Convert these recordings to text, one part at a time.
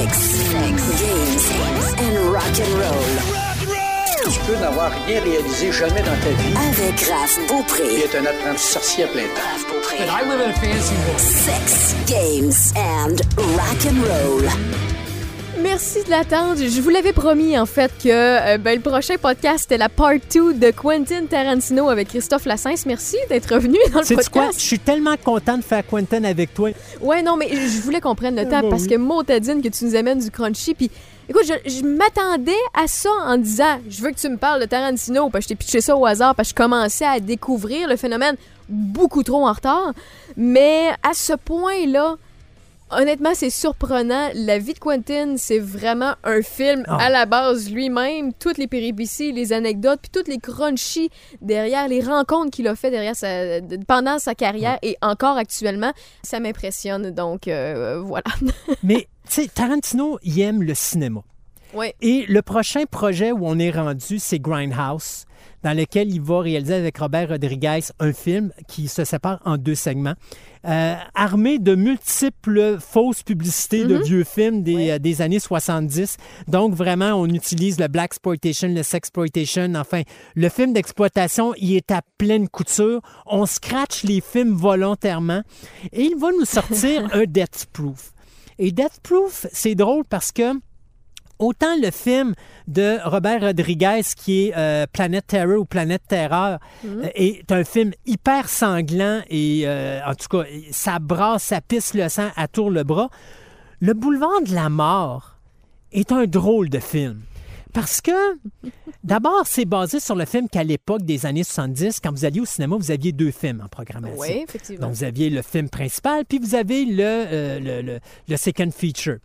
Sex, sex, games and rock'n'roll. Tu peux n'avoir rien réalisé jamais dans ta vie Avec Raph Beaupré. être un apprenti sorcier à plein temps. Raph Beaupré. I live in a fancy world. Sex, games and rock'n'roll. Merci de l'attendre. Je vous l'avais promis, en fait, que euh, ben, le prochain podcast, c'était la part 2 de Quentin Tarantino avec Christophe Lassens. Merci d'être revenu dans le podcast. quoi? Je suis tellement content de faire Quentin avec toi. Ouais, non, mais je voulais qu'on prenne le temps bah parce oui. que dit que tu nous amènes du crunchy. Puis, écoute, je, je m'attendais à ça en disant Je veux que tu me parles de Tarantino. Parce que je t'ai pitché ça au hasard parce que je commençais à découvrir le phénomène beaucoup trop en retard. Mais à ce point-là, honnêtement, c'est surprenant. La vie de Quentin, c'est vraiment un film Ah. à la base lui-même. Toutes les péripéties, les anecdotes, puis toutes les crunchies derrière, les rencontres qu'il a fait derrière sa, de- pendant sa carrière et encore actuellement, ça m'impressionne. Donc, euh, voilà. Mais, tu sais, Tarantino, il aime le cinéma. ouais. Et le prochain projet où on est rendu, c'est Grindhouse, dans lequel il va réaliser avec Robert Rodriguez un film qui se sépare en deux segments, euh, armé de multiples fausses publicités de vieux films des, euh, des années 70. Donc, vraiment, on utilise le black exploitation, le sexploitation, enfin, le film d'exploitation, il est à pleine couture. On scratch les films volontairement et il va nous sortir un Death Proof. Et Death Proof, c'est drôle parce que autant le film de Robert Rodriguez qui est euh, Planète Terror ou Planète Terreur euh, est un film hyper sanglant et euh, en tout cas ça brasse, ça pisse le sang à tour le bras. Le boulevard de la mort est un drôle de film. Parce que, d'abord, c'est basé sur le film qu'à l'époque des années 70, quand vous alliez au cinéma, vous aviez deux films en programmation. Oui, effectivement. Donc, vous aviez le film principal, puis vous avez le, euh, le, le- le second feature.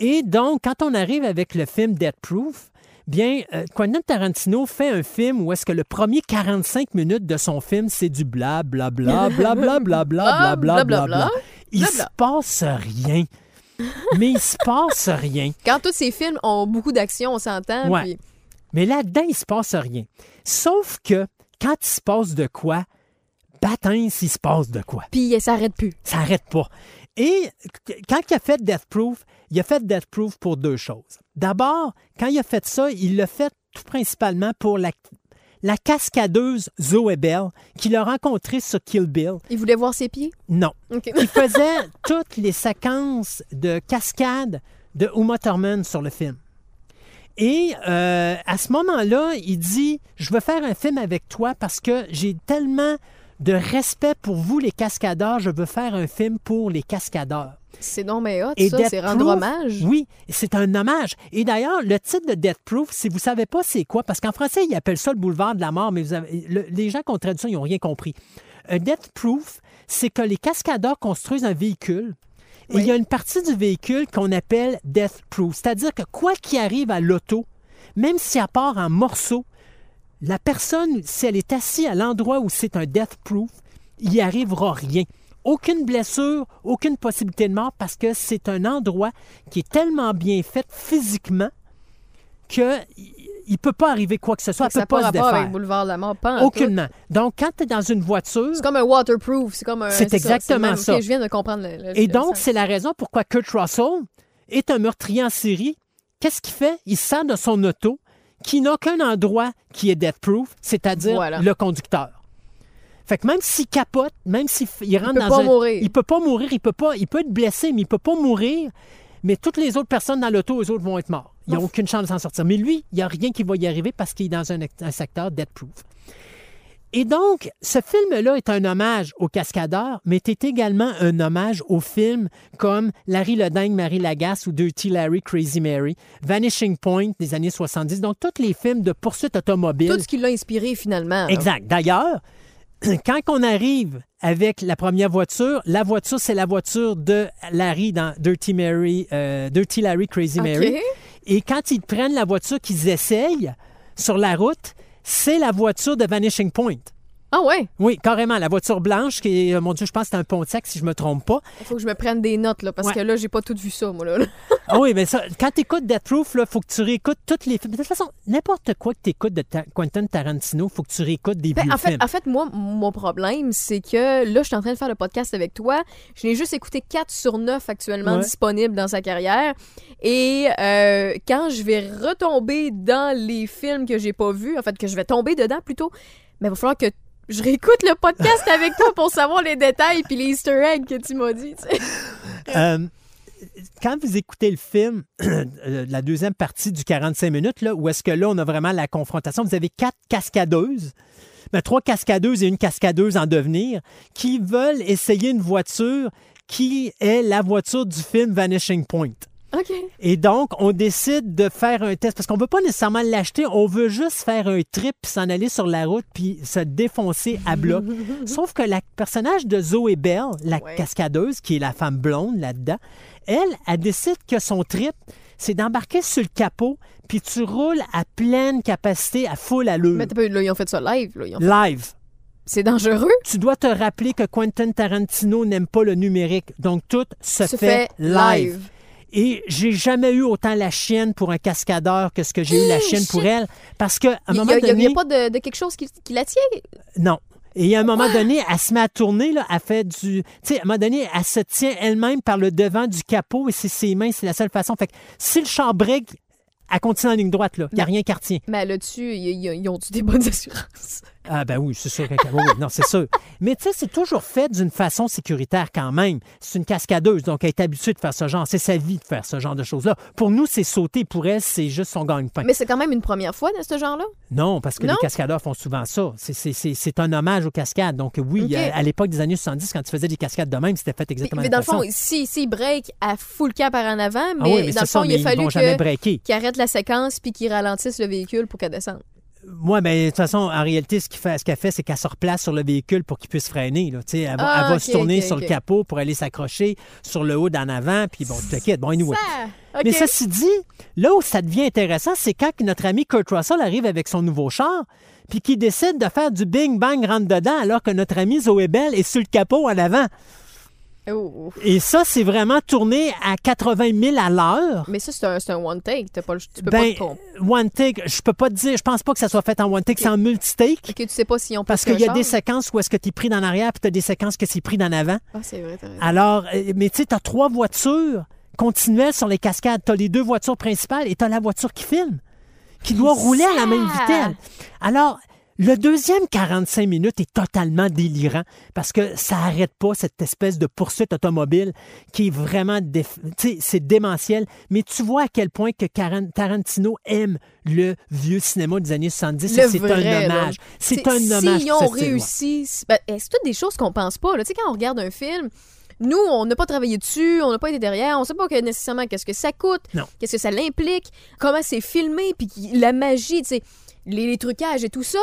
Et donc, quand on arrive avec le film Death Proof, bien, euh, Quentin Tarantino fait un film où est-ce que le premier 45 minutes de son film, c'est du bla bla bla bla bla bla bla bla bla bla bla. Il se passe rien. Mais il se passe rien. Quand tous ces films ont beaucoup d'action, on s'entend. Ouais. puis- Mais là-dedans, il se passe rien. Sauf que quand il se passe de quoi, bâtin, s'il se passe de quoi. Puis, ça s'arrête plus. Ça n'arrête pas. Et quand il a fait Death Proof, il a fait Death Proof pour deux choses. D'abord, quand il a fait ça, il l'a fait tout principalement pour la, la cascadeuse Zoe Bell, qu'il a rencontrée sur Kill Bill. Il voulait voir ses pieds? Non. Il faisait toutes les séquences de cascade de Uma Thurman sur le film. Et euh, à ce moment-là, il dit Je veux faire un film avec toi parce que j'ai tellement de respect pour vous, les cascadeurs, je veux faire un film pour les cascadeurs. C'est non mais hot, Et ça. C'est rendre Proof, hommage. Oui, c'est un hommage. Et d'ailleurs, le titre de Death Proof, si vous ne savez pas c'est quoi, parce qu'en français, ils appellent ça le boulevard de la mort, mais vous avez- le- les gens qui ont traduit ça, ils n'ont rien compris. Un Death Proof, c'est que les cascadeurs construisent un véhicule. Et il y a une partie du véhicule qu'on appelle Death Proof. C'est-à-dire que quoi qu'il arrive à l'auto, même si elle part en morceaux, la personne, si elle est assise à l'endroit où c'est un Death Proof, il n'y arrivera rien. Aucune blessure, aucune possibilité de mort parce que c'est un endroit qui est tellement bien fait physiquement que il ne peut pas arriver quoi que ce soit. Ça Elle peut pas pas se rapport avec défaire. Boulevard de la Mort, pas en tout. Aucunement. Donc, quand tu es dans une voiture, C'est comme un waterproof. C'est comme un. C'est ça, exactement ça. Ok, je viens de comprendre le. le- Et donc, c'est la raison pourquoi Kurt Russell est un meurtrier en série. Qu'est-ce qu'il fait? Il sort de son auto qui n'a qu'un endroit qui est death-proof, c'est-à-dire Voilà. le conducteur. Fait que même s'il capote, même s'il il rentre peut dans pas un... mourir. Il peut pas mourir, il peut pas... Il peut être blessé, mais il peut pas mourir. Mais toutes les autres personnes dans l'auto, eux autres vont être morts. Ils n'ont aucune chance de s'en sortir. Mais lui, il n'y a rien qui va y arriver parce qu'il est dans un, un secteur death-proof. Et donc, ce film-là est un hommage aux cascadeurs, mais est également un hommage aux films comme Larry le Dingue, Marie Lagasse ou Dirty Larry, Crazy Mary, Vanishing Point des années 70. Donc, tous les films de poursuite automobile. Tout ce qui l'a inspiré finalement. Exact. D'ailleurs, quand on arrive avec la première voiture, la voiture, c'est la voiture de Larry dans Dirty, Mary, euh, Dirty Larry, Crazy. Mary. Et quand ils prennent la voiture qu'ils essayent sur la route, c'est la voiture de Vanishing Point. Ah ouais? Oui, carrément. La voiture blanche, qui est, euh, mon Dieu, je pense que c'est un Pontiac, si je me trompe pas. Il faut que je me prenne des notes, là, parce Ouais. que là, j'ai pas tout vu ça, moi, là. Ah oui, mais ça, quand tu écoutes Death Proof, il faut que tu réécoutes tous les films. De toute façon, n'importe quoi que tu écoutes de Ta- Quentin Tarantino, faut que tu réécoutes des Ben, vieux en, fait, films. en fait, moi, mon problème, c'est que là, je suis en train de faire le podcast avec toi. Je n'ai juste écouté 4 sur 9 actuellement Ouais. disponibles dans sa carrière. Et euh, quand je vais retomber dans les films que j'ai pas vus, en fait, que je vais tomber dedans plutôt, mais il va falloir que je réécoute le podcast avec toi pour savoir les détails puis les easter eggs que tu m'as dit. Euh, quand vous écoutez le film, euh, la deuxième partie du 45 minutes, là, où est-ce que là, on a vraiment la confrontation, vous avez quatre cascadeuses, ben, trois cascadeuses et une cascadeuse en devenir, qui veulent essayer une voiture qui est la voiture du film Vanishing Point. OK. Et donc, on décide de faire un test parce qu'on veut pas nécessairement l'acheter, on veut juste faire un trip, puis s'en aller sur la route, puis se défoncer à bloc. Sauf que le personnage de Zoé Bell, la Ouais. cascadeuse, qui est la femme blonde là-dedans, elle, elle décide que son trip, c'est d'embarquer sur le capot, puis tu roules à pleine capacité, à full allure. Mais t'as pas- là, ils ont fait ça live. Là. Ils ont fait- Live. C'est dangereux. Tu dois te rappeler que Quentin Tarantino n'aime pas le numérique. Donc, tout se, Se fait, fait live. live. Et j'ai jamais eu autant la chienne pour un cascadeur que ce que j'ai eu la chienne pour elle. Parce qu'à un Il moment n'y a, donné. pas de, de quelque chose qui, qui la tient? Non. Et à un moment donné, elle se met à tourner, là, elle fait du. Tu sais, à un moment donné, elle se tient elle-même par le devant du capot et c'est ses mains, c'est la seule façon. Fait que si le char break, elle continue en ligne droite, là. Il n'y a rien qui retient. Mais là-dessus, ils ont-tu des bonnes assurances? Ah, ben oui, c'est sûr qu'un oui, non, c'est sûr. Mais tu sais, c'est toujours fait d'une façon sécuritaire quand même. C'est une cascadeuse, donc elle est habituée de faire ce genre. C'est sa vie de faire ce genre de choses-là. Pour nous, c'est sauter. Pour elle, c'est juste son gagne-pain. Mais c'est quand même une première fois dans ce genre-là? Non, parce que Non? les cascadeurs font souvent ça. C'est- un hommage aux cascades. Donc oui, à l'époque des années 70, quand tu faisais des cascades de même, c'était fait Mais, exactement mais la dans le fond, si, si break à full cap par en avant, Ah mais, oui, mais dans le ça, fond, mais il a fallu vont jamais que- breaker. qu'il arrête la séquence puis qu'il ralentisse le véhicule pour qu'elle descende. Moi, mais de toute façon, en réalité, ce qu'il fait- ce qu'elle fait, c'est qu'elle se replace sur le véhicule pour qu'il puisse freiner. Là. Elle, va, Ah, elle va ok, se tourner sur le capot pour aller s'accrocher sur le haut d'en avant, puis bon, tu te quittes. Bon, anyway. Ça. Mais ceci dit, là où ça devient intéressant, c'est quand notre ami Kurt Russell arrive avec son nouveau char, puis qu'il décide de faire du bing bang rentre dedans, alors que notre ami Zoé Bell est sur le capot en avant. Oh. Et ça, c'est vraiment tourné à 80 000 à l'heure. Mais ça, c'est un, one take. T'as pas, le- tu peux Ben, pas te one take, je peux pas te dire, je pense pas que ça soit fait en one take, c'est en multi-take. OK, tu sais pas s'ils ont Parce qu'il y a des séquences où est-ce que tu es pris dans l'arrière, puis tu as des séquences que c'est pris dans l'avant. Ah, c'est vrai, raison. Alors, euh, mais tu sais, tu as trois voitures continuelles sur les cascades. Tu as les deux voitures principales et tu as la voiture qui filme, qui doit rouler à la même vitesse. Alors, le deuxième 45 minutes est totalement délirant parce que ça arrête pas cette espèce de poursuite automobile qui est vraiment, déf- c'est démentiel. Mais tu vois à quel point que Tarantino aime le vieux cinéma des années 70 et Le c'est un hommage. C'est un hommage. Pour ce ont réussi, c'est ben, c'est toutes des choses qu'on pense pas. là? Tu sais, quand on regarde un film, nous, on n'a pas travaillé dessus, on n'a pas été derrière, on sait pas que nécessairement qu'est-ce que ça coûte, qu'est-ce que ça l'implique, comment c'est filmé, puis la magie, tu sais, les, les trucages et tout ça.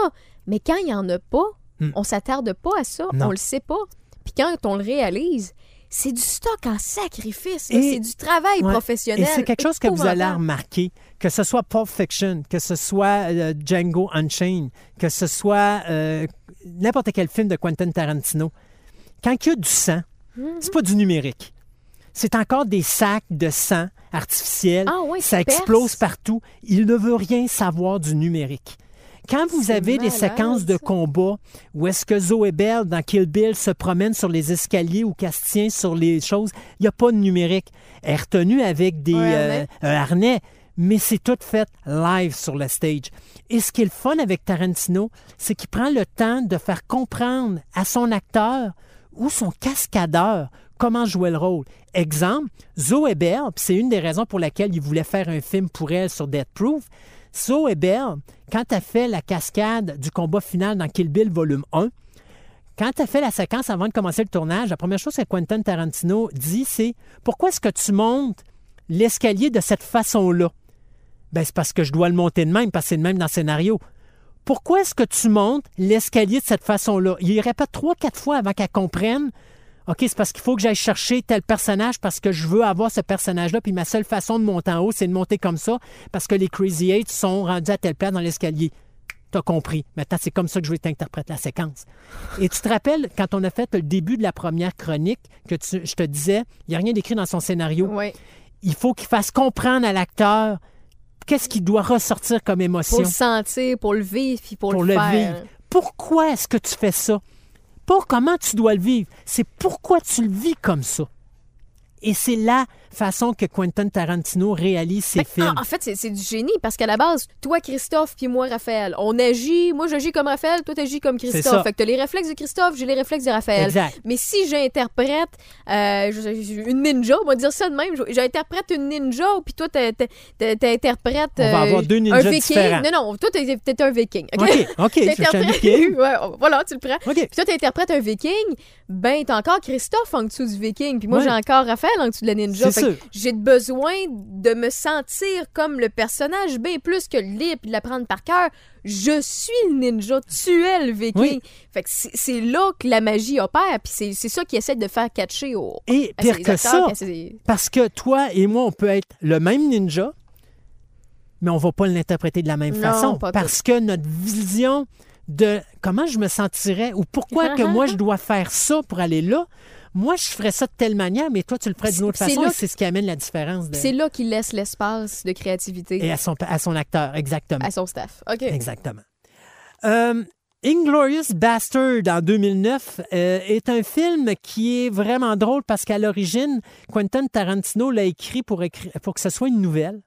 Mais quand il y en a pas, Hmm. on s'attarde pas à ça, Non. on le sait pas. Puis quand on le réalise, c'est du stock en sacrifice. Et- c'est du travail Ouais. professionnel. Et c'est quelque chose que vous allez remarquer, que ce soit Pulp Fiction, que ce soit euh, Django Unchained, que ce soit euh, n'importe quel film de Quentin Tarantino. Quand il y a du sang, Mhm. c'est pas du numérique. C'est encore des sacs de sang artificiels. Ah ça explose partout. Il ne veut rien savoir du numérique. Quand vous avez des séquences de combat où est-ce que Zoé Bell dans Kill Bill se promène sur les escaliers ou tient sur les choses, il n'y a pas de numérique. Elle est retenue avec des euh, un harnais, mais c'est tout fait live sur le stage. Et ce qui est le fun avec Tarantino, c'est qu'il prend le temps de faire comprendre à son acteur ou son cascadeur comment jouer le rôle? Exemple, Zoé Bell, c'est une des raisons pour laquelle il voulait faire un film pour elle sur Death Proof. Zoé Bell, quand elle fait la cascade du combat final dans Kill Bill volume 1, quand as fait la séquence avant de commencer le tournage, la première chose que Quentin Tarantino dit, c'est pourquoi est-ce que tu montes l'escalier de cette façon-là? Ben, c'est parce que je dois le monter de même, parce que c'est le même dans le scénario. Pourquoi est-ce que tu montes l'escalier de cette façon-là? Il répète trois, quatre fois avant qu'elle comprenne. OK, c'est parce qu'il faut que j'aille chercher tel personnage parce que je veux avoir ce personnage-là. Puis ma seule façon de monter en haut, c'est de monter comme ça parce que les Crazy Eight sont rendus à telle place dans l'escalier. T'as compris. Maintenant, c'est comme ça que je vais t'interpréter la séquence. Et tu te rappelles, quand on a fait le début de la première chronique, que tu- je te disais, il n'y a rien d'écrit dans son scénario. Oui. Il faut qu'il fasse comprendre à l'acteur qu'est-ce qu'il doit ressortir comme émotion Pour le sentir, pour le vivre, puis pour, pour le, le faire. vivre. Pourquoi est-ce que tu fais ça? Pas comment tu dois le vivre, c'est pourquoi tu le vis comme ça. Et c'est la façon que Quentin Tarantino réalise ses Fait que, films. en, en fait, c'est du génie parce qu'à la base, toi, Christophe, puis moi, Raphaël, on agit. Moi, j'agis comme Raphaël, toi, t'agis comme. Christophe. Fait que t'as les réflexes de Christophe, j'ai les réflexes de Raphaël. Exact. Mais si j'interprète euh, une ninja, on va dire ça de même, j'interprète une ninja, puis toi, t'interprètes. On va euh, avoir deux un ninjas viking. différents. Non, non, toi, t'es un viking. OK? OK, OK, je suis un viking. ouais, voilà, tu le prends. OK. Puis toi, t'interprètes un viking, ben, t'as encore Christophe en dessous du viking. Puis moi, Ouais. j'ai encore Raphaël en dessous de la ninja. J'ai besoin de me sentir comme le personnage, bien plus que le lire puis de l'apprendre par cœur. Je suis le ninja, tu es le viking. Oui. Fait que c'est là que la magie opère, puis c'est c'est ça qui essaie de faire catcher au. Et à pire ses que ça, ses- parce que toi et moi, on peut être le même ninja, mais on va pas l'interpréter de la même Non, façon. Parce que notre vision de comment je me sentirais ou pourquoi que moi je dois faire ça pour aller là, moi je ferais ça de telle manière, mais toi tu le ferais d'une autre façon c'est ce qui amène la différence de- C'est là qu'il laisse l'espace de créativité et à son, à son acteur, exactement. à son staff. OK. Exactement. Euh, Inglorious Bastard en 2009 euh, est un film qui est vraiment drôle parce qu'à l'origine, Quentin Tarantino l'a écrit pour, écri- pour que ce soit une nouvelle.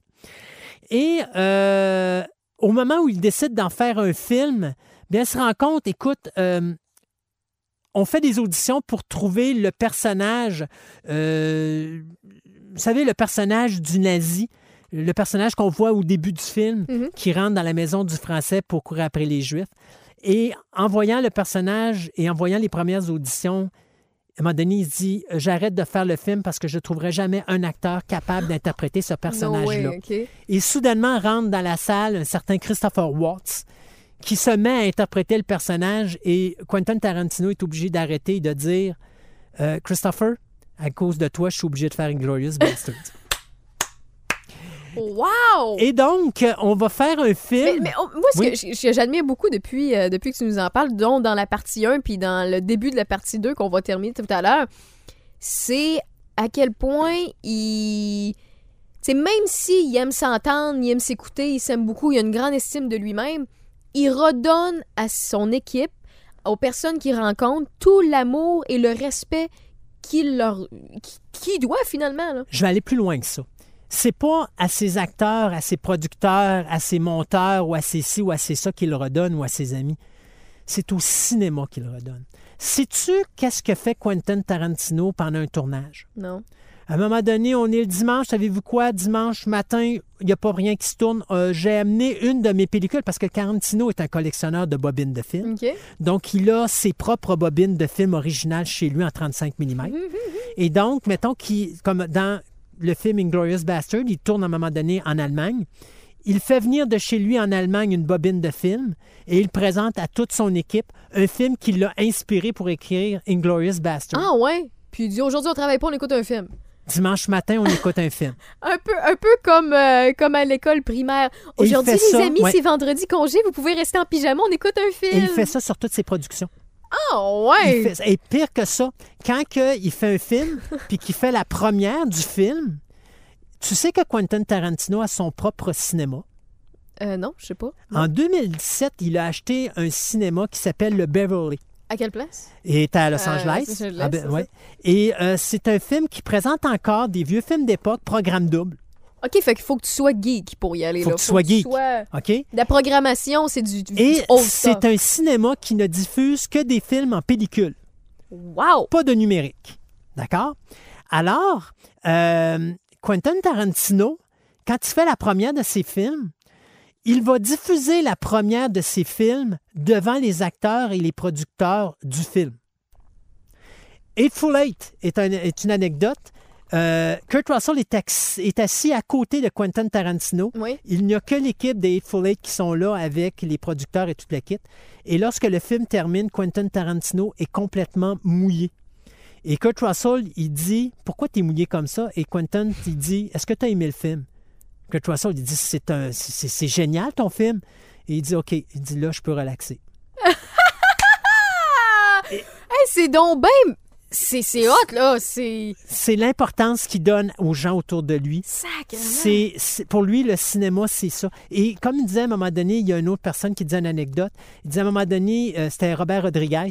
Et euh, au moment où il décide d'en faire un film, bien, il se rend compte, écoute, euh, on fait des auditions pour trouver le personnage, euh, vous savez, le personnage du nazi, le personnage qu'on voit au début du film, Mhm. qui rentre dans la maison du français pour courir après les Juifs. Et en voyant le personnage et en voyant les premières auditions, à un moment donné, il se dit J'arrête de faire le film parce que je ne trouverai jamais un acteur capable d'interpréter ce personnage-là. Et soudainement rentre dans la salle un certain Christopher Watts qui se met à interpréter le personnage et Quentin Tarantino est obligé d'arrêter et de dire Euh, Christopher, à cause de toi, je suis obligé de faire Inglorious Bastard. Wow! et donc, euh, on va faire un film. mais, oh, moi, ce Oui. que j'admire beaucoup depuis, euh, depuis que tu nous en parles, dont dans la partie 1 puis dans le début de la partie 2 qu'on va terminer tout à l'heure, c'est à quel point il. C'est même s'il aime s'entendre, il aime s'écouter, il s'aime beaucoup, il a une grande estime de lui-même, il redonne à son équipe, aux personnes qu'il rencontre, tout l'amour et le respect qu'il leur qui- doit finalement. Là. Je vais aller plus loin que ça. C'est pas à ses acteurs, à ses producteurs, à ses monteurs ou à ses ci ou à ses ça qu'il redonne ou à ses amis. C'est au cinéma qu'il redonne. Sais-tu qu'est-ce que fait Quentin Tarantino pendant un tournage? Non. À un moment donné, on est le dimanche, savez-vous quoi? Dimanche matin, il n'y a pas rien qui se tourne. Euh, J'ai amené une de mes pellicules parce que Tarantino est un collectionneur de bobines de films. Donc, il a ses propres bobines de films originales chez lui en 35 mm. Et donc, mettons qu'il, comme dans le film Inglorious Bastard, il tourne à un moment donné en Allemagne. Il fait venir de chez lui en Allemagne une bobine de film et il présente à toute son équipe un film qui l'a inspiré pour écrire Inglorious Bastard. Ah ouais? Puis il dit aujourd'hui on travaille pas, on écoute un film. Dimanche matin, on écoute un film. Un peu, un peu comme, euh, comme à l'école primaire. Aujourd'hui, les amis, ouais. c'est vendredi congé, vous pouvez rester en pyjama, on écoute un film. Et il fait ça sur toutes ses productions. Ah ouais! Il fait- et pire que ça, quand que il fait un film, puis qu'il fait la première du film, tu sais que Quentin Tarantino a son propre cinéma? Euh, non, je sais pas. En 2017, il a acheté un cinéma qui s'appelle le Beverly. À quelle place? Et à Los Euh, Angeles. Los Angeles, Ah ben, ouais. Et euh, c'est un film qui présente encore des vieux films d'époque, programme double. OK, fait qu'il faut que tu sois geek pour y aller. Faut là. que tu sois geek. sois- OK? La programmation, c'est du, du Et c'est un cinéma qui ne diffuse que des films en pellicule. Wow! pas de numérique. D'accord? Alors, euh, Quentin Tarantino, quand il fait la première de ses films, il va diffuser la première de ses films devant les acteurs et les producteurs du film. Eightful Eight est, un- est une anecdote. Euh, Kurt Russell est, assis à côté de Quentin Tarantino. Oui. Il n'y a que l'équipe des Eightful Eight qui sont là avec les producteurs et toute la kit. Et lorsque le film termine, Quentin Tarantino est complètement mouillé. Et Kurt Russell, il dit Pourquoi tu es mouillé comme ça Et Quentin, il dit Est-ce que tu as aimé le film Kurt Russell, il dit C'est un- c'est- c'est génial ton film. Et il dit, OK, il dit, là, je peux relaxer. Hey, c'est donc ben... C'est c'est hot, là. C'est... C'est l'importance qu'il donne aux gens autour de lui. C'est, c'est- pour lui, le cinéma, c'est ça. Et comme il disait à un moment donné, il y a une autre personne qui disait une anecdote. Il disait à un moment donné, euh, c'était Robert Rodriguez.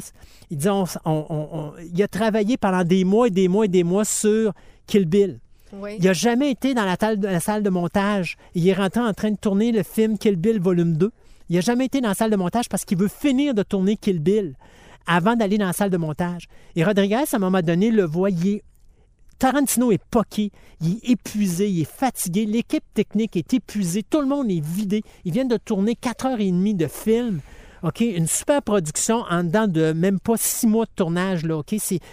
Il disait, on- on- on- on- il a travaillé pendant des mois et des mois et des mois sur Kill Bill. Il n'a jamais été dans la, salle de montage. Il est rentré en train de tourner le film Kill Bill volume 2. Il n'a jamais été dans la salle de montage parce qu'il veut finir de tourner Kill Bill avant d'aller dans la salle de montage. Et Rodriguez, à un moment donné, le est- Tarantino est poqué, il est épuisé, il est fatigué, l'équipe technique est épuisée, tout le monde est vidé. Ils viennent de tourner 4 heures et demie de film. Une super production en dedans de même pas six mois de tournage. Là,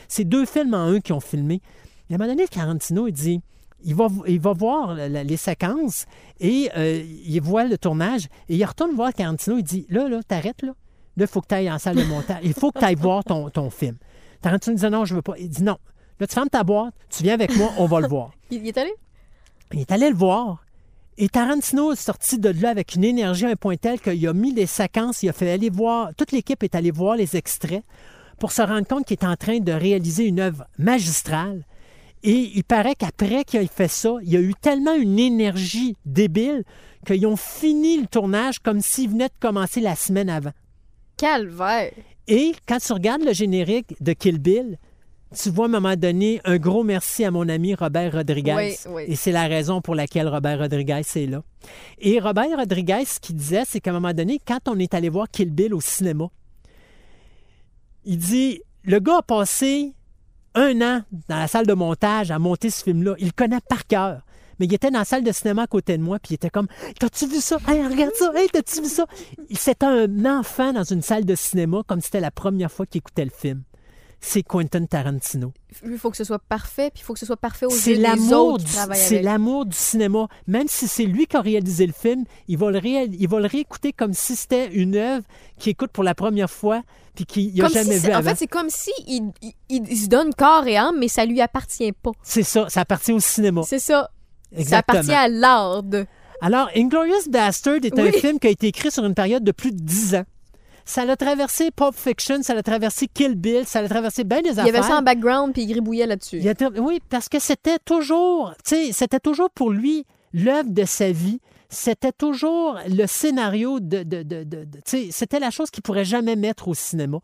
c'est deux films en un qui ont filmé. Et à un moment donné, Tarantino, il dit, il va, il va voir la- les séquences et euh, il voit le tournage et il retourne voir Tarantino. Il dit, là, là, t'arrêtes, là. Là, il faut que tu ailles en salle de montage. Il faut que tu ailles voir ton, ton film. Tarantino dit, non, je veux pas. Il dit, non. Là, tu fermes ta boîte, tu viens avec moi, on va le voir. Il, il est allé? Il est allé le voir. Et Tarantino est sorti de là avec une énergie à un point tel qu'il a mis les séquences, il a fait aller voir, toute l'équipe est allée voir les extraits pour se rendre compte qu'il est en train de réaliser une œuvre magistrale. Et il paraît qu'après qu'il ait fait ça, il y a eu tellement une énergie débile qu'ils ont fini le tournage comme s'il venait de commencer la semaine avant. Calvaire. Et quand tu regardes le générique de Kill Bill, tu vois à un moment donné un gros merci à mon ami Robert Rodriguez. Oui, oui. Et c'est la raison pour laquelle Robert Rodriguez est là. Et Robert Rodriguez, ce qu'il disait, c'est qu'à un moment donné, quand on est allé voir Kill Bill au cinéma, il dit le gars a passé un an dans la salle de montage à monter ce film-là. Il le connaît par cœur. Mais il était dans la salle de cinéma à côté de moi, puis il était comme T'as-tu vu ça? Hey, regarde ça! Hey, t'as-tu vu ça? C'était un enfant dans une salle de cinéma, comme si c'était la première fois qu'il écoutait le film. C'est Quentin Tarantino. Il faut que ce soit parfait, puis il faut que ce soit parfait aux yeux des l'amour autres c'est l'amour du cinéma. Même si c'est lui qui a réalisé le film, il va le, réal- il va le réécouter comme si c'était une œuvre qu'il écoute pour la première fois puis qu'il n'a jamais si vu en avant. fait, c'est comme si il, il- il- il se donne corps et âme, mais ça lui appartient pas. C'est ça, ça appartient au cinéma. C'est ça. Ça appartient à l'art de. Alors, Inglorious Bastard est un film qui a été écrit sur une période de plus de 10 ans. Ça l'a traversé Pulp Fiction, ça l'a traversé Kill Bill, ça l'a traversé bien des Il y affaires. avait ça en background, puis il gribouillait là-dessus. Oui, parce que c'était toujours, tu sais, c'était toujours pour lui l'œuvre de sa vie. C'était toujours le scénario de, de, de- c'était la chose qu'il pourrait jamais mettre au cinéma.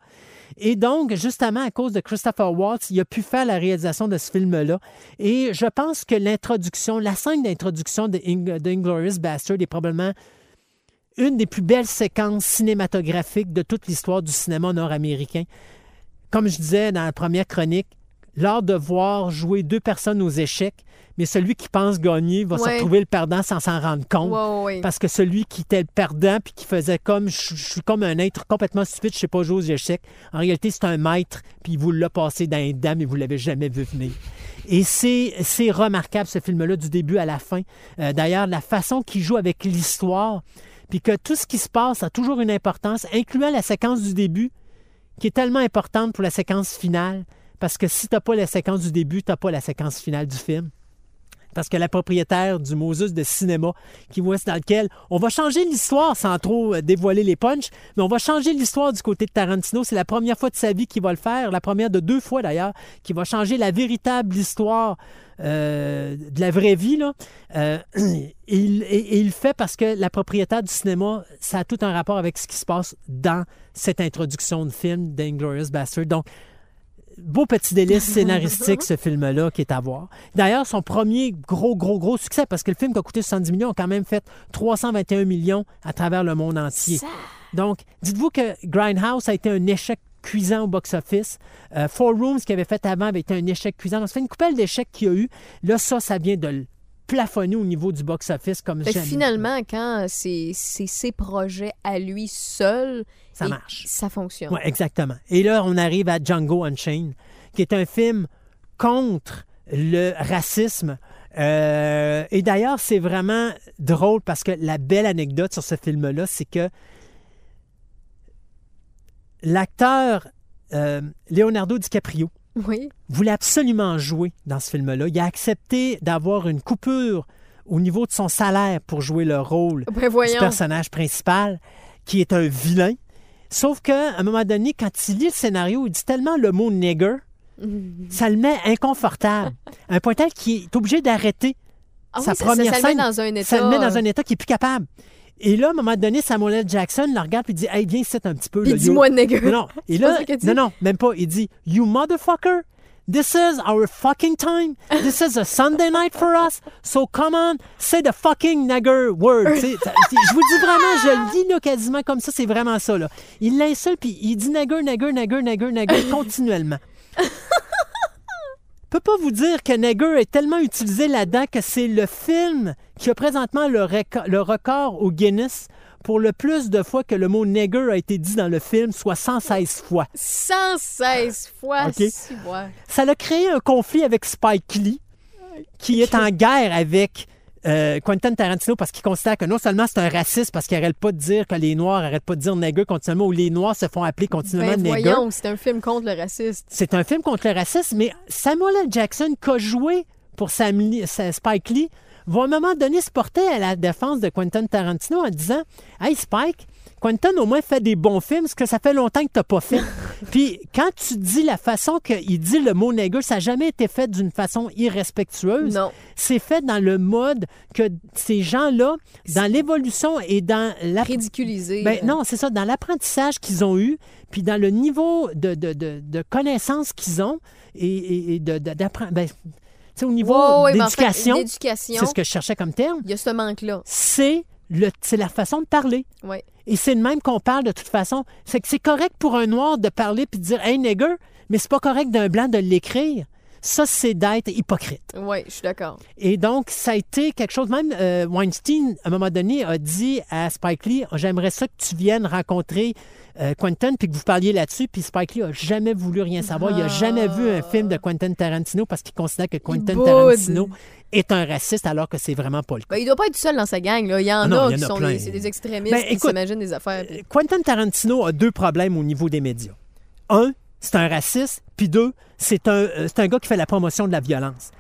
Et donc, justement, à cause de Christopher Waltz, il a pu faire la réalisation de ce film-là. Et je pense que l'introduction, la scène d'introduction de Inglourious Bastard est probablement une des plus belles séquences cinématographiques de toute l'histoire du cinéma nord-américain. Comme je disais dans la première chronique, l'art de voir jouer deux personnes aux échecs, mais celui qui pense gagner va se retrouver le perdant sans s'en rendre compte. Ouais, ouais, ouais. Parce que celui qui était le perdant puis qui faisait comme je, je suis comme un être complètement stupide, je sais pas jouer aux échecs. En réalité, c'est un maître puis il vous l'a passé dans les dents mais vous l'avez jamais vu venir. Et c'est c'est remarquable ce film-là du début à la fin. Euh, D'ailleurs, la façon qu'il joue avec l'histoire puis que tout ce qui se passe a toujours une importance, incluant la séquence du début qui est tellement importante pour la séquence finale. Parce que si tu n'as pas la séquence du début, tu n'as pas la séquence finale du film. Parce que la propriétaire du Moses de cinéma, qui voit dans lequel on va changer l'histoire sans trop euh, dévoiler les punchs, mais on va changer l'histoire du côté de Tarantino. C'est la première fois de sa vie qu'il va le faire, la première de deux fois d'ailleurs, qui va changer la véritable histoire euh, de la vraie vie. Là. Euh, et, il, et- et il le fait parce que la propriétaire du cinéma, ça a tout un rapport avec ce qui se passe dans cette introduction de film d'Inglorious Bastard. Donc, beau petit délice scénaristique, ce film-là, qui est à voir. D'ailleurs, son premier gros, gros, gros succès, parce que le film qui a coûté 70 millions a quand même fait 321 millions à travers le monde entier. Ça- Donc, dites-vous que Grindhouse a été un échec cuisant au box-office. Euh, Four Rooms, qu'il avait fait avant, avait été un échec cuisant. Donc, ça fait une coupelle d'échecs qu'il y a eu. Là, ça, ça vient de le plafonner au niveau du box-office comme que jamais. finalement, quand c'est ses projets à lui seul, Ça marche. Ça fonctionne. Oui, exactement. Et là, on arrive à Django Unchained, qui est un film contre le racisme. Euh, et d'ailleurs, c'est vraiment drôle parce que la belle anecdote sur ce film-là, c'est que l'acteur euh, Leonardo DiCaprio Oui. voulait absolument jouer dans ce film-là. Il a accepté d'avoir une coupure au niveau de son salaire pour jouer le rôle Ben du personnage principal. qui est un vilain. Sauf qu'à un moment donné, quand il lit le scénario, il dit tellement le mot nigger, ça le met inconfortable. un point tel qu'il est obligé d'arrêter Ah sa oui, ça- première ça, ça le met dans un état. Ça le met dans un état qui est plus capable. Et là, à un moment donné, Samuel L. Jackson le regarde et dit Hey, viens ici un petit peu. Là, dis-moi you- nigger. Non, non. Et C'est là, dit? non, non, même pas. Il dit You motherfucker, this is our fucking time. This is a Sunday night for us. So come on, say the fucking nigger word. Je vous dis vraiment, je le dis là, quasiment comme ça, c'est vraiment ça. Là. Il l'insulte puis il dit nigger, nigger, nigger, nigger, nigger continuellement. Je peux pas vous dire que Nigger est tellement utilisé là-dedans que c'est le film qui a présentement le, le record au Guinness pour le plus de fois que le mot Nigger a été dit dans le film, soit 116 fois. 116 fois. OK. si, ouais. Ça a créé un conflit avec Spike Lee, qui est en guerre avec euh, Quentin Tarantino parce qu'il considère que non seulement c'est un raciste parce qu'il n'arrête pas de dire que les Noirs n'arrêtent pas de dire nègre continuellement ou les Noirs se font appeler continuellement Ben nègre. voyons, c'est un film contre le raciste. C'est un film contre le racisme, mais Samuel L. Jackson, qu'a joué pour Sam Lee- Sa- Spike Lee, va à un moment donné se porter à la défense de Quentin Tarantino en disant Hey Spike, Quentin au moins fait des bons films, ce que ça fait longtemps que tu n'as pas fait. Puis quand tu dis la façon qu'il dit le mot nègre, ça n'a jamais été fait d'une façon irrespectueuse. Non. C'est fait dans le mode que ces gens-là, dans l'évolution et dans la Ridiculisé. ben, non, c'est ça, dans l'apprentissage qu'ils ont eu, puis dans le niveau de, de, de, de connaissances qu'ils ont et, et- et de, de- d'appren- ben, tu sais, au niveau ouais, ben, en fait, d'éducation, d'éducation, c'est ce que je cherchais comme terme, il y a ce manque-là. c'est, la façon de parler. Ouais. Et c'est de même qu'on parle de toute façon. C'est que c'est correct pour un noir de parler puis de dire Hey nigger, mais c'est pas correct d'un blanc de l'écrire. Ça, c'est d'être hypocrite. Oui, je suis d'accord. Et donc, ça a été quelque chose, même euh, Weinstein, à un moment donné, a dit à Spike Lee, j'aimerais ça que tu viennes rencontrer euh, Quentin, puis que vous parliez là-dessus, puis Spike Lee a jamais voulu rien savoir. Il a jamais vu un film de Quentin Tarantino parce qu'il considère que Quentin. Tarantino est un raciste alors que c'est vraiment pas le cas. Ben, il doit pas être seul dans sa gang. Là. Il y en Ah non, a y qui en a sont des, des extrémistes Ben, qui s'imaginent des affaires. Quentin Tarantino a deux problèmes au niveau des médias. Un, c'est un raciste, puis deux, c'est un, euh, un gars qui fait la promotion de la violence.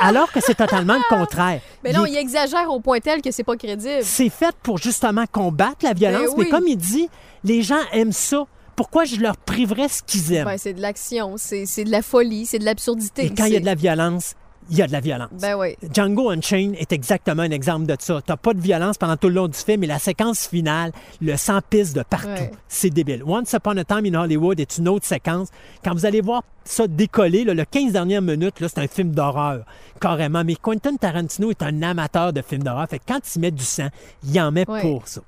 Alors que c'est totalement le contraire. Mais non, il exagère au point tel que c'est pas crédible. c'est fait pour justement combattre la violence, Ben oui. mais comme il dit, les gens aiment ça. Pourquoi je leur priverais ce qu'ils aiment? Ben, c'est de l'action, c'est c'est de la folie, c'est de l'absurdité. Et quand il y a de la violence, il y a de la violence. Ben oui. Django Unchained est exactement un exemple de ça. T'as pas de violence pendant tout le long du film et la séquence finale, le sang pisse de partout. Ouais. C'est débile. Once Upon a Time in Hollywood est une autre séquence. Quand vous allez voir ça décoller, là, le 15 dernières minutes, c'est un film d'horreur, carrément. Mais Quentin Tarantino est un amateur de films d'horreur. Fait que quand il met du sang, il en met Ouais. pour ça.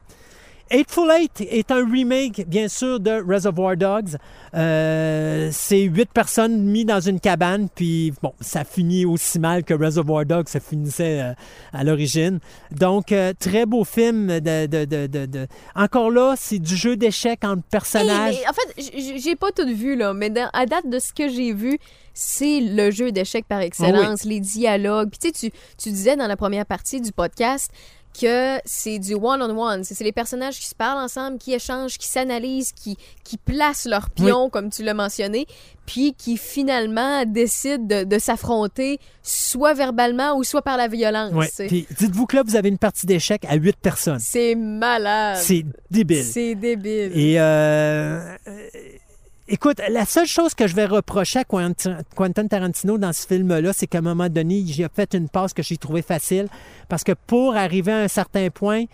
Eightful Eight est un remake, bien sûr, de Reservoir Dogs. Euh, c'est huit personnes mises dans une cabane, puis bon, ça finit aussi mal que Reservoir Dogs, ça finissait euh, à l'origine. Donc, euh, très beau film. De, de- de- de- de- Encore là, c'est du jeu d'échecs entre personnages. en fait, j'ai pas tout vu, là, mais dans- à date de ce que j'ai vu, c'est le jeu d'échecs par excellence, les dialogues. Puis tu sais, tu- tu disais dans la première partie du podcast que c'est du one-on-one. C'est les personnages qui se parlent ensemble, qui échangent, qui s'analysent, qui, qui placent leurs pions, comme tu l'as mentionné, puis qui finalement décident de, de s'affronter soit verbalement ou soit par la violence. Puis dites-vous que là, vous avez une partie d'échecs à huit personnes. C'est malade. C'est débile. C'est débile. Et euh, écoute, la seule chose que je vais reprocher à Quentin Tarantino dans ce film-là, c'est qu'à un moment donné, j'ai fait une passe que j'ai trouvée facile. Parce que pour arriver à un certain point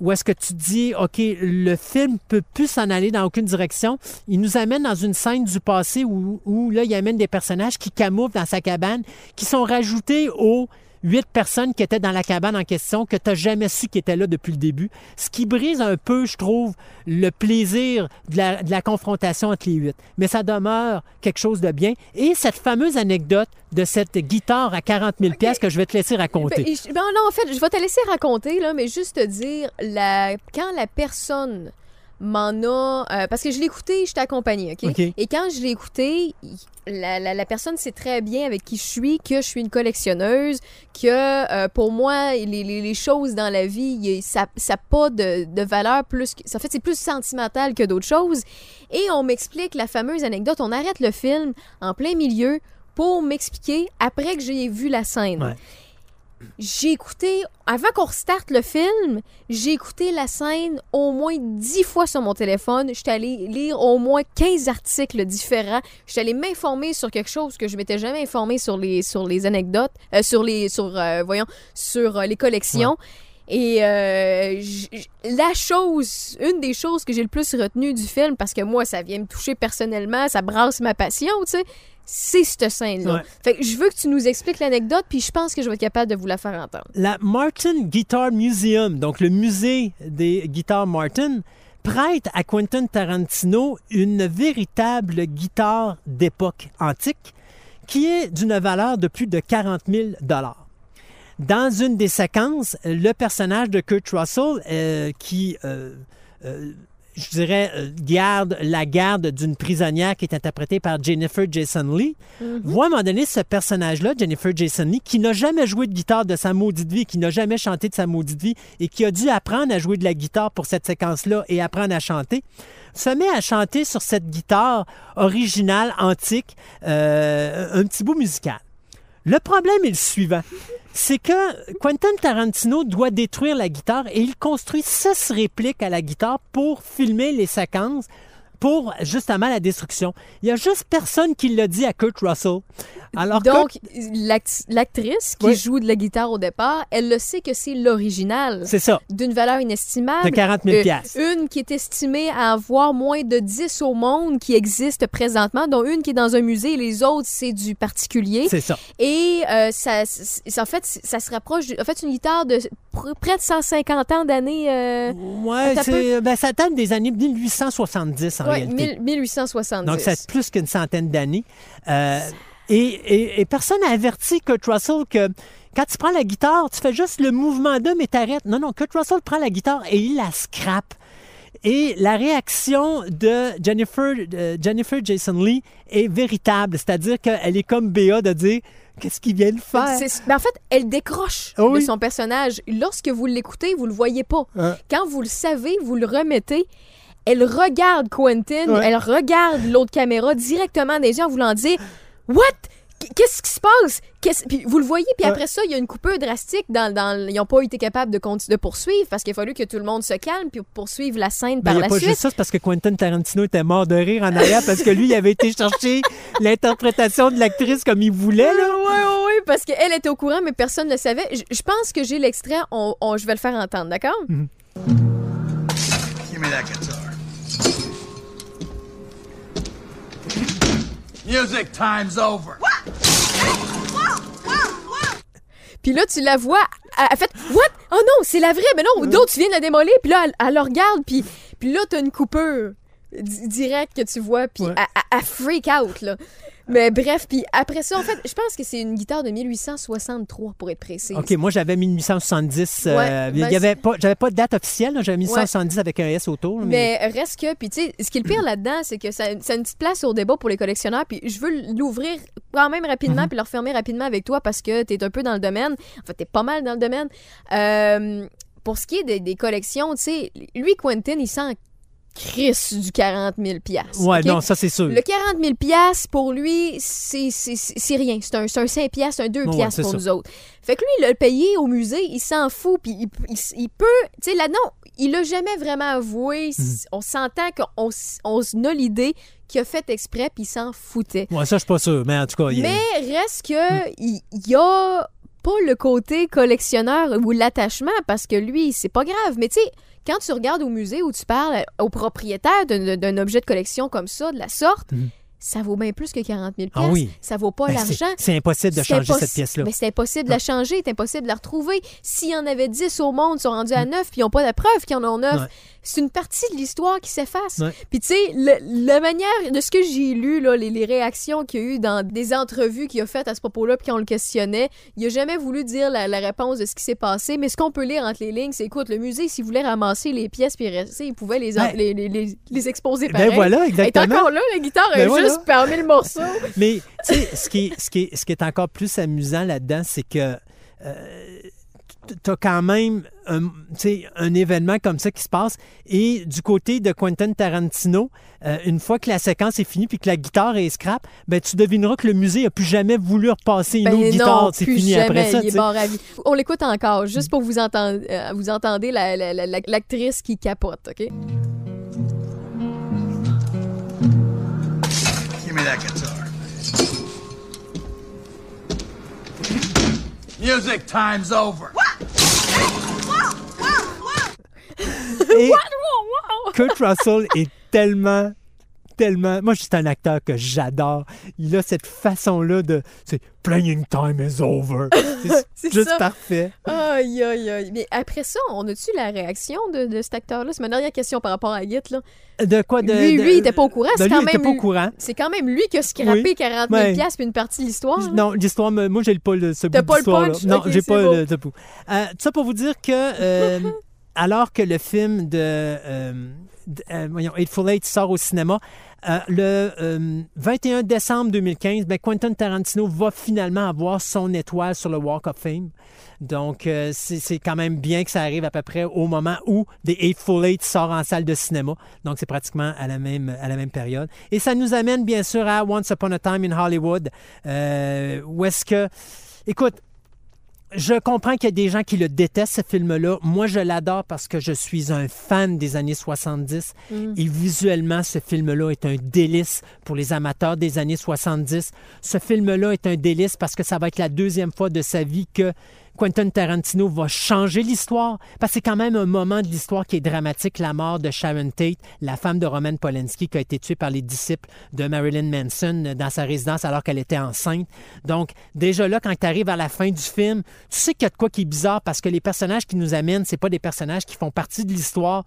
où est-ce que tu dis, OK, le film peut plus s'en aller dans aucune direction, il nous amène dans une scène du passé où, où là, il amène des personnages qui camouflent dans sa cabane, qui sont rajoutés aux huit personnes qui étaient dans la cabane en question, que tu n'as jamais su qui étaient là depuis le début. Ce qui brise un peu, je trouve, le plaisir de la, de la confrontation entre les huit. Mais ça demeure quelque chose de bien. Et cette fameuse anecdote de cette guitare à 40 000 pièces que je vais te laisser raconter. Ben, je- ben non, en fait, je vais te laisser raconter, là, mais juste te dire, la, quand la personne m'en a... euh, parce que je l'ai écouté, je t'ai accompagné, OK? OK. Et quand je l'ai écouté, la, la- la personne sait très bien avec qui je suis, que je suis une collectionneuse, que euh, pour moi, les, les- les choses dans la vie, ça n'a pas de, de valeur plus... que- ça fait, c'est plus sentimental que d'autres choses. Et on m'explique la fameuse anecdote, on arrête le film en plein milieu pour m'expliquer après que j'ai vu la scène. Ouais. J'ai écouté, avant qu'on restarte le film, j'ai écouté la scène au moins dix fois sur mon téléphone. J'étais allée lire au moins 15 articles différents. J'étais allée m'informer sur quelque chose que je m'étais jamais informé sur les, sur les anecdotes, euh, sur les, sur, euh, voyons, sur euh, les collections. Et j- j- la chose, une des choses que j'ai le plus retenue du film, parce que moi, ça vient me toucher personnellement, ça brasse ma passion, tu sais, c'est cette scène-là. Ouais. Fait que je veux que tu nous expliques l'anecdote, puis je pense que je vais être capable de vous la faire entendre. La Martin Guitar Museum, donc le musée des guitares Martin, prête à Quentin Tarantino une véritable guitare d'époque antique qui est d'une valeur de plus de 40 000 Dans une des séquences, le personnage de Kurt Russell, euh, qui, euh, euh, je dirais, euh, garde la garde d'une prisonnière qui est interprétée par Jennifer Jason Lee, voit à un moment donné ce personnage-là, Jennifer Jason Lee, qui n'a jamais joué de guitare de sa maudite vie, qui n'a jamais chanté de sa maudite vie et qui a dû apprendre à jouer de la guitare pour cette séquence-là et apprendre à chanter, se met à chanter sur cette guitare originale, antique, euh, un petit bout musical. Le problème est le suivant. C'est que Quentin Tarantino doit détruire la guitare et il construit 16 répliques à la guitare pour filmer les séquences pour justement la destruction. Il y a juste personne qui l'a dit à Kurt Russell. Alors Donc, l'actrice qui Oui. joue de la guitare au départ, elle le sait que c'est l'original. c'est ça, D'une valeur inestimable. de 40 000 Euh, une qui est estimée à avoir moins de 10 au monde qui existent présentement, dont une qui est dans un musée, les autres, c'est du particulier. C'est ça. Et euh, ça, en fait, ça se rapproche. du- en fait, une guitare de pr- près de 150 ans d'années. Euh, Ouais, c'est, ben, ça date des années 1870 en ouais, réalité. 1000 1870. Donc, c'est plus qu'une centaine d'années. Euh, et, et- et personne n'a averti Kurt Russell que quand tu prends la guitare, tu fais juste le mouvement d'homme et t'arrêtes. Non, non, Kurt Russell prend la guitare et il la scrape. Et la réaction de Jennifer, euh, Jennifer Jason Lee est véritable. C'est-à-dire qu'elle est comme Béa de dire Qu'est-ce qu'il vient de faire? Ben, en fait, elle décroche Ah oui. de son personnage. Lorsque vous l'écoutez, vous le voyez pas. Hein. Quand vous le savez, vous le remettez. Elle regarde Quentin, Ouais. elle regarde l'autre caméra directement les yeux en voulant dire What? Qu'est-ce qui se passe? Puis vous le voyez, puis Ouais. après ça, il y a une coupure drastique. Dans, dans... Ils n'ont pas été capables de, poursuivre parce qu'il a fallu que tout le monde se calme puis poursuivre la scène Ben, par il n'y la a pas suite. juste ça, c'est parce que Quentin Tarantino était mort de rire en arrière parce que lui, il avait été chercher l'interprétation de l'actrice comme il voulait. Là. Oui, oui, oui, parce qu'elle était au courant, mais personne ne le savait. Je, je pense que j'ai l'extrait, on, on- je vais le faire entendre, d'accord? Mm. Give me that guitar. Music time's over. Puis là, tu la vois, elle, elle fait What? Oh non, c'est la vraie, mais non, d'autres, tu viens de la démolir, puis là, elle, elle le regarde, puis, puis là, t'as une coupure di- directe que tu vois, puis Ouais. elle freak out, là. Mais bref, puis après ça, en fait, je pense que c'est une guitare de 1863, pour être précis. OK, moi, j'avais 1870. euh, Ouais, y ben, avait pas, j'avais pas de date officielle. J'avais 1870 avec un S autour. là, Mais... Mais reste que, puis tu sais, ce qui est le pire là-dedans, c'est que ça, ça a une petite place au débat pour les collectionneurs, puis je veux l'ouvrir quand même rapidement, puis le refermer rapidement avec toi parce que t'es un peu dans le domaine. En fait, t'es pas mal dans le domaine. Euh, pour ce qui est des, des collections, tu sais, lui, Quentin, il sent crisse du 40 000 ouais, non, ça, c'est sûr. Le 40 000 pour lui, c'est rien. C'est un, un 5 c'est un 2 Ouais, pour ça. nous autres. Fait que lui, il l'a payé au musée, il s'en fout, puis il, il- il peut... Tu sais, là, non, il l'a jamais vraiment avoué. Mhm. On s'entend qu'on on a l'idée qu'il a fait exprès, puis il s'en foutait. Ouais, ça, je suis pas sûr. Mais en tout cas, il- Mais reste que il il y a pas le côté collectionneur ou l'attachement parce que lui, c'est pas grave. Mais tu sais, quand tu regardes au musée où tu parles au propriétaire d'un objet de collection comme ça, de la sorte, ça vaut bien plus que 40 000 Mhm. Ah oui. Ça vaut pas ben, l'argent. c'est impossible de changer cette pièce-là. Mais c'est impossible de la changer, c'est impossible de la retrouver. S'il y en avait 10 au monde, ils sont rendus à 9, puis ils n'ont pas la preuve qu'ils en ont 9. Mm. Ouais. C'est une partie de l'histoire qui s'efface. Ouais. Puis tu sais, la manière de ce que j'ai lu, là, les, les réactions qu'il y a eu dans des entrevues qu'il a faites à ce propos-là, puis qu'on le questionnait, il a jamais voulu dire la, la réponse de ce qui s'est passé. Mais ce qu'on peut lire entre les lignes, c'est écoute, le musée, s'il voulait ramasser les pièces puis rester, il pouvait les, Ben, les, les, les- exposer ben pareil. voilà, Elle est exactement. encore là, la guitare Ben est voilà. juste parmi le morceau. Mais tu sais, ce qui, est, ce, qui ce qui est encore plus amusant là-dedans, c'est que euh, t- as quand même un, tu événement comme ça qui se passe. Et du côté de Quentin Tarantino, euh, une fois que la séquence est finie puis que la guitare est scrap, ben, tu devineras que le musée n'a plus jamais voulu repasser une Ben autre non, guitare. C'est plus fini jamais, après ça. il tu est sais. mort à vie. On l'écoute encore, juste pour vous entendre. euh, vous entendez la- la- la- la- l'actrice qui capote, OK? Give me that guitar. Music time's over. Et Kurt Russell est tellement, tellement. Moi, c'est un acteur que j'adore. Il a cette façon-là de. C'est playing time is over. C'est juste ça. parfait. Aïe, aïe, aïe. Mais après ça, on a-tu la réaction de, de cet acteur-là? C'est ma dernière question par rapport à Git, là. De quoi? De. Lui, de- lui, il était pas au courant. C'est quand quand même lui qui a scrappé Oui. 40 000 Ouais. piastres puis une partie de l'histoire. Non, l'histoire, moi, j'ai pas le, ce bout pas le punch? Non, j'ai pas beau. le, ce bout. Euh, tout ça pour vous dire que, euh, alors que le film de, euh, d- euh, voyons, Eightful Eight sort au cinéma, euh, le euh, 21 décembre 2015, ben, Quentin Tarantino va finalement avoir son étoile sur le Walk of Fame. Donc, euh, c'est quand même bien que ça arrive à peu près au moment où The Eightful Eight sort en salle de cinéma. Donc, c'est pratiquement à la, même, à la même période. Et ça nous amène, bien sûr, à Once Upon a Time in Hollywood, euh, où est-ce que... Écoute, je comprends qu'il y a des gens qui le détestent, ce film-là. Moi, je l'adore parce que je suis un fan des années 70. Et visuellement, ce film-là est un délice pour les amateurs des années 70. Ce film-là est un délice parce que ça va être la deuxième fois de sa vie que Quentin Tarantino va changer l'histoire. Parce que c'est quand même un moment de l'histoire qui est dramatique, la mort de Sharon Tate, la femme de Roman Polanski qui a été tuée par les disciples de Marilyn Manson dans sa résidence alors qu'elle était enceinte. Donc, déjà là, quand tu arrives à la fin du film, tu sais qu'il y a de quoi qui est bizarre parce que les personnages qui nous amènent, c'est pas des personnages qui font partie de l'histoire.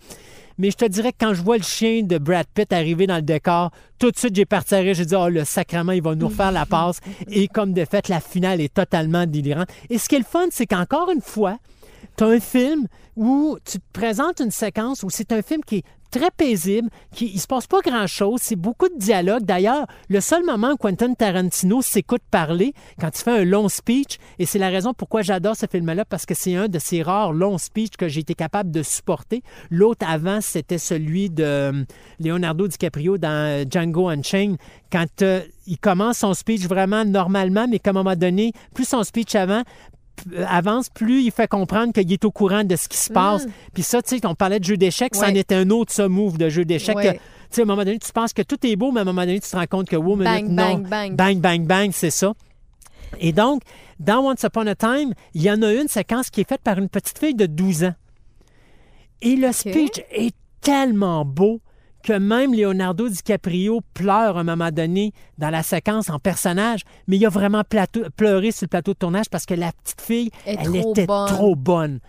Mais je te dirais que quand je vois le chien de Brad Pitt arriver dans le décor, tout de suite, j'ai parti à rire. J'ai dit, oh, le sacrement, il va nous refaire la passe. Et comme de fait, la finale est totalement délirante. Et ce qui est le fun, c'est qu'encore une fois, tu as un film où tu te présentes une séquence où c'est un film qui est très paisible, qui il se passe pas grand-chose, c'est beaucoup de dialogue. D'ailleurs, le seul moment où Quentin Tarantino s'écoute parler, quand il fait un long speech, et c'est la raison pourquoi j'adore ce film-là, parce que c'est un de ces rares longs speeches que j'ai été capable de supporter. L'autre avant, c'était celui de euh, Leonardo DiCaprio dans euh, Django Unchained, quand euh, il commence son speech vraiment normalement, mais qu'à un moment donné, plus son speech avant, avance, plus il fait comprendre qu'il est au courant de ce qui se passe. Puis ça, tu sais, on parlait de jeu d'échecs, ça en Mm. Ouais. était un autre ça, move de jeu d'échecs. Ouais. Tu sais, à un moment donné, tu penses que tout est beau, mais à un moment donné, tu te rends compte que, wow, Bang, minute, non. bang, bang. Bang, bang, bang, c'est ça. Et donc, dans Once Upon a Time, il y en a une séquence qui est faite par une petite fille de 12 ans. Et le speech est tellement beau que même Leonardo DiCaprio pleure à un moment donné dans la séquence en personnage, mais il a vraiment plateau- pleuré sur le plateau de tournage parce que la petite fille, Elle est elle trop était bonne. trop bonne.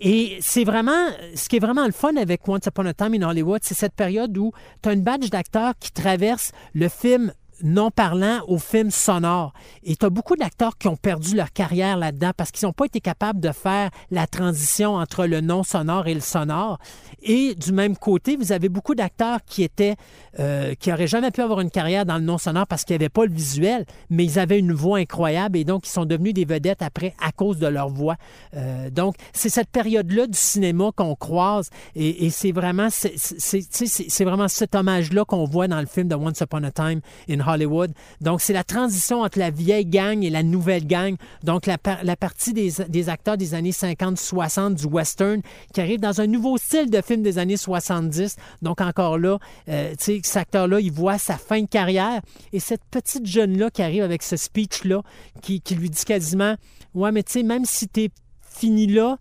Et c'est vraiment, ce qui est vraiment le fun avec Once Upon a Time in Hollywood, c'est cette période où tu as une badge d'acteurs qui traverse le film non parlant au film sonore. Et tu as beaucoup d'acteurs qui ont perdu leur carrière là-dedans parce qu'ils n'ont pas été capables de faire la transition entre le non sonore et le sonore. Et du même côté, vous avez beaucoup d'acteurs qui étaient, euh, qui n'auraient jamais pu avoir une carrière dans le non sonore parce qu'ils n'avaient pas le visuel, mais ils avaient une voix incroyable et donc ils sont devenus des vedettes après à cause de leur voix. Euh, donc, c'est cette période-là du cinéma qu'on croise et, c'est vraiment, c'est- c'est vraiment cet hommage-là qu'on voit dans le film de Once Upon a Time in Hollywood. Donc, c'est la transition entre la vieille gang et la nouvelle gang. Donc, la, par- la partie des, acteurs des années 50-60 du western qui arrive dans un nouveau style de film des années 70. Donc, encore là, euh, cet acteur-là, il voit sa fin de carrière et cette petite jeune-là qui arrive avec ce speech-là qui, qui lui dit quasiment Ouais, mais tu sais, même si t'es fini là,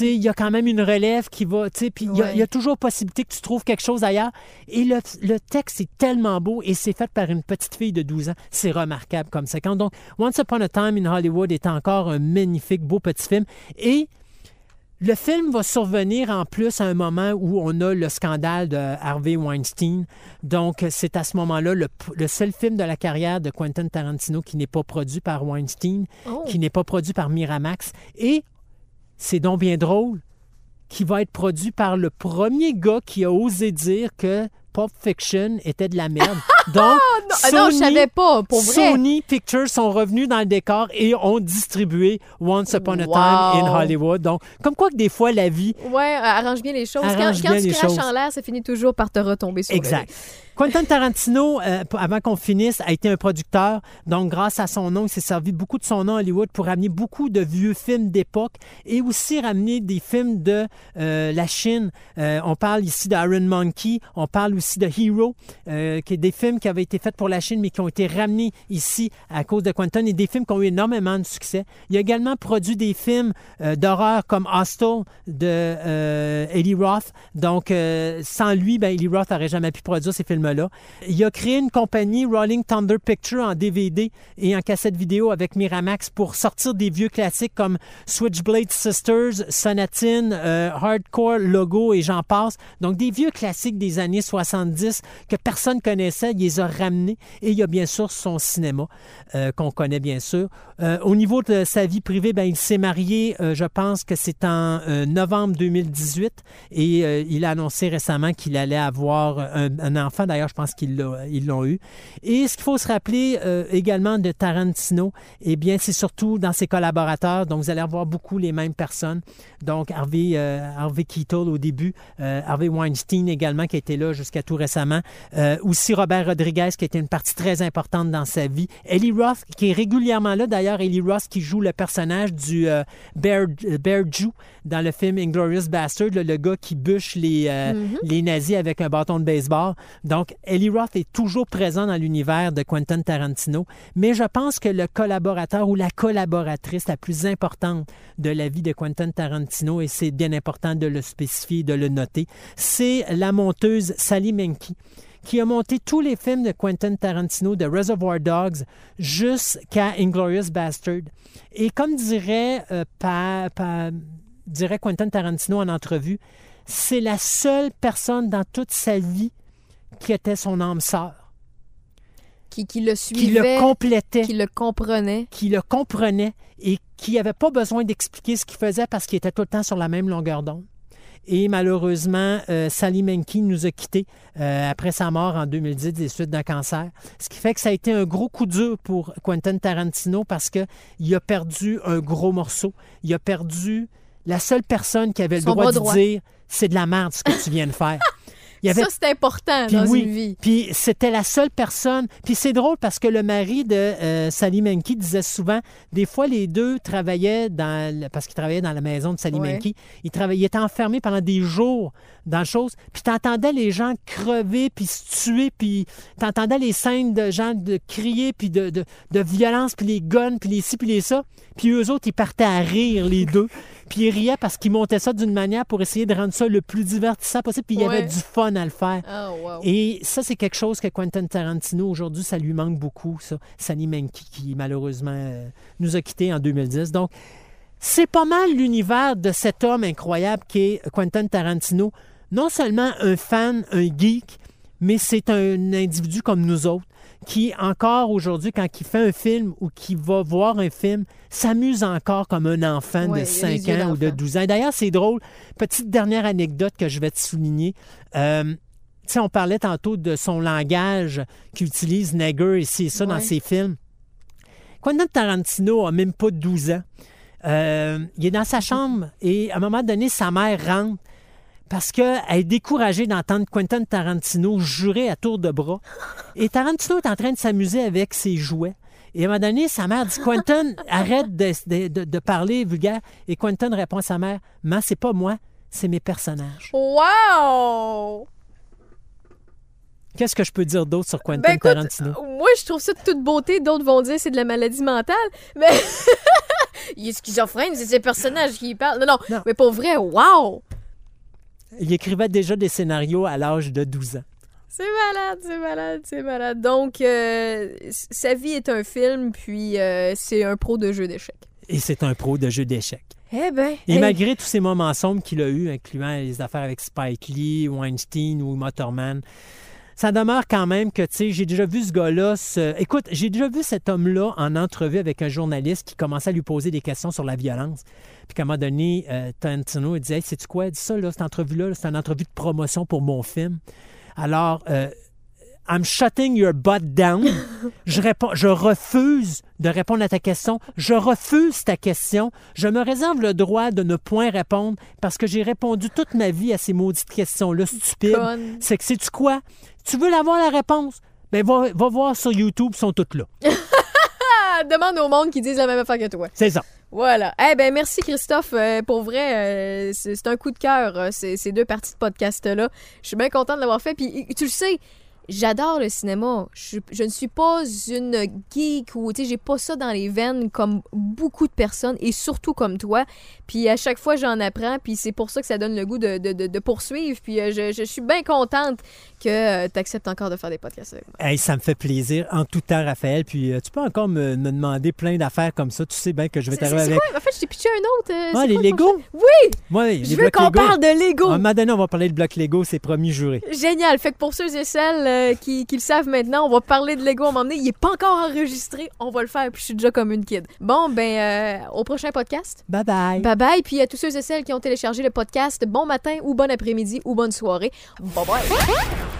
il y a quand même une relève qui va, tu sais, puis il y a- Ouais. il y, a toujours possibilité que tu trouves quelque chose ailleurs. Et le, le texte est tellement beau et c'est fait par une petite fille de 12 ans. C'est remarquable comme séquence. Donc, Once Upon a Time in Hollywood est encore un magnifique, beau petit film. Et le film va survenir en plus à un moment où on a le scandale de Harvey Weinstein. Donc, c'est à ce moment-là le, le seul film de la carrière de Quentin Tarantino qui n'est pas produit par Weinstein, Oh. qui n'est pas produit par Miramax. Et c'est donc bien drôle, qui va être produit par le premier gars qui a osé dire que Pulp Fiction était de la merde. Donc, Non, ah non, je Sony- savais pas, pour vrai. Sony Pictures sont revenus dans le décor et ont distribué Once Upon a Time in. Hollywood. Donc, comme quoi que des fois, la vie Ouais, arrange bien les choses. Quand, Arrange quand bien tu craches en l'air, ça finit toujours par te retomber sur Exact. Quentin Tarantino, euh, avant qu'on finisse, a été un producteur. Donc, grâce à son nom, il s'est servi beaucoup de son nom à Hollywood pour ramener beaucoup de vieux films d'époque et aussi ramener des films de euh, la Chine. Euh, on parle ici d'Iron Monkey, on parle aussi de Hero, qui est des films qui avaient été faits pour la Chine, mais qui ont été ramenés ici à cause de Quentin et des films qui ont eu énormément de succès. Il a également produit des films euh, d'horreur comme Hostel de euh, Eddie Roth. Donc, euh, sans lui, ben, Eddie Roth n'aurait jamais pu produire ces films-là. Il a créé une compagnie, Rolling Thunder Picture, en DVD et en cassette vidéo avec Miramax pour sortir des vieux classiques comme Switchblade Sisters, Sonatine, euh, Hardcore, Logo et j'en passe. Donc, des vieux classiques des années 70 que personne connaissait, il les a ramenés. Et il y a bien sûr son cinéma, euh, qu'on connaît bien sûr. Euh, au niveau de sa vie privée, ben, il s'est marié, euh, je pense que c'est en novembre 2018 et il a annoncé récemment qu'il allait avoir un, enfant. D'ailleurs, je pense qu'ils l'ont eu. Et ce qu'il faut se rappeler également de Tarantino, eh bien, c'est surtout dans ses collaborateurs. Donc, vous allez avoir beaucoup les mêmes personnes. Donc, Harvey, Harvey Keitel au début, Harvey Weinstein également, qui était là jusqu'à tout récemment. Aussi Robert Rodriguez, qui était une partie très importante dans sa vie. Ellie Roth, qui est régulièrement là. D'ailleurs, Ellie Roth, qui joue le personnage du euh, Bear, Bear Jew dans le film Inglorious Bastard, le gars qui bûche les, euh, les nazis avec un bâton de baseball. Donc, Ellie Roth est toujours présent dans l'univers de Quentin Tarantino, mais je pense que le collaborateur ou la collaboratrice la plus importante de la vie de Quentin Tarantino, et c'est bien important de le spécifier, de le noter, c'est la monteuse Sally Menke qui a monté tous les films de Quentin Tarantino, de Reservoir Dogs, jusqu'à Inglorious Bastard. Et comme dirait, euh, pa- pa- dirait Quentin Tarantino en entrevue, c'est la seule personne dans toute sa vie qui était son âme sœur, Qui, qui le qui suivait, le complétait, qui le comprenait. qui le comprenait et qui n'avait pas besoin d'expliquer ce qu'il faisait parce qu'il était tout le temps sur la même longueur d'onde. Et malheureusement, euh, Sally Menke nous a quittés euh, après sa mort en 2010 des suites d'un cancer. Ce qui fait que ça a été un gros coup dur pour Quentin Tarantino parce qu'il a perdu un gros morceau. Il a perdu la seule personne qui avait le Son droit bras de droit. dire c'est de la merde ce que tu viens de faire. Il y avait Ça, c'est important puis dans oui, une vie. Puis c'était la seule personne. Puis c'est drôle parce que le mari de euh, Sally Menke disait souvent, des fois les deux travaillaient dans, le- parce qu'ils travaillaient dans la maison de Sally Ouais. Menke, ils, travaillaient, ils étaient enfermés pendant des jours dans le chose. Puis t'entendais les gens crever puis se tuer, puis t'entendais les scènes de gens de crier puis de, de, de violence puis les guns puis les ci puis les ça. Puis eux autres ils partaient à rire les deux. Puis ils riaient parce qu'ils montaient ça d'une manière pour essayer de rendre ça le plus divertissant possible. Puis il y avait du fun à le faire. Oh, wow. Et ça, c'est quelque chose que Quentin Tarantino, aujourd'hui, ça lui manque beaucoup, ça. Sally Menke, qui malheureusement euh, nous a quittés en 2010. Donc, c'est pas mal l'univers de cet homme incroyable qui est Quentin Tarantino. Non seulement un fan, un geek, mais c'est un individu comme nous autres qui, encore aujourd'hui, quand il fait un film ou qui va voir un film, s'amuse encore comme un enfant Ouais, de il a les 5 yeux ans ou de d'enfant. 12 ans. D'ailleurs, c'est drôle. Petite dernière anecdote que je vais te souligner. Euh, tu sais, on parlait tantôt de son langage qu'utilise Nagger ici et ça dans ses films. Quentin Tarantino a même pas 12 ans. Euh, il est dans sa chambre et à un moment donné, sa mère rentre parce qu'elle est découragée d'entendre Quentin Tarantino jurer à tour de bras. Et Tarantino est en train de s'amuser avec ses jouets. Et à un moment donné, sa mère dit Quentin, arrête de, de- de- de parler vulgaire. Et Quentin répond à sa mère Mais c'est pas moi, c'est mes personnages. Wow! Qu'est-ce que je peux dire d'autre sur Quentin Ben écoute, Tarantino? moi je trouve ça de toute beauté, d'autres vont dire c'est de la maladie mentale, mais il est schizophrène, c'est ses personnages qui parlent. Non, non, Non. mais pour vrai, wow! Il écrivait déjà des scénarios à l'âge de 12 ans. C'est malade, c'est malade, c'est malade. Donc, euh, sa vie est un film, puis euh, c'est un pro de jeu d'échecs. Et c'est un pro de jeux d'échecs. Eh ben, Et malgré tous ces moments sombres qu'il a eus, incluant les affaires avec Spike Lee, Weinstein ou Motorman, ça demeure quand même que, tu sais, j'ai déjà vu ce gars-là. Écoute, j'ai déjà vu cet homme-là en entrevue avec un journaliste qui commençait à lui poser des questions sur la violence. Puis qu'à un moment donné, euh, Tarantino il disait Hey, sais-tu quoi, dis ça, là, cette entrevue-là, là, c'est une entrevue de promotion pour mon film. Alors, euh, I'm shutting your butt down. je, réponds, je refuse de répondre à ta question. Je refuse ta question. Je me réserve le droit de ne point répondre parce que j'ai répondu toute ma vie à ces maudites questions-là stupides. C'est que, sais-tu quoi? Tu veux avoir la réponse? Ben, va, va voir sur YouTube, ils sont toutes là. Ah, demande au monde qui disent la même affaire que toi. C'est ça. Voilà. Eh ben merci Christophe. Euh, pour vrai, euh, c'est c'est un coup de cœur, euh, ces, ces deux parties de podcast-là. Je suis bien contente de l'avoir fait. Puis tu le sais, j'adore le cinéma. Je, je ne suis pas une geek ou, tu sais, j'ai pas ça dans les veines comme beaucoup de personnes et surtout comme toi. Puis à chaque fois, j'en apprends. Puis c'est pour ça que ça donne le goût de, de- de- de poursuivre. Puis euh, je, je suis bien contente que tu acceptes encore de faire des podcasts avec moi. Hey, ça me fait plaisir en tout temps, Raphaël. Puis euh, tu peux encore me, me demander plein d'affaires comme ça. Tu sais bien que je vais t'arriver avec. quoi? En fait, je t'ai pitché un autre. euh, Ah, les quoi le Legos? prochain? Oui! Je veux qu'on Lego. parle de Lego. À un moment donné, on va parler de blocs Lego, c'est promis juré. Génial. Fait que pour ceux et celles euh, qui, qui le savent maintenant, on va parler de Lego à un moment donné. Il est pas encore enregistré. On va le faire, puis je suis déjà comme une kid. Bon, ben, euh, au prochain podcast. Bye bye. Bye bye. Puis à tous ceux et celles qui ont téléchargé le podcast, bon matin ou bon après-midi ou bonne soirée. Bye bye.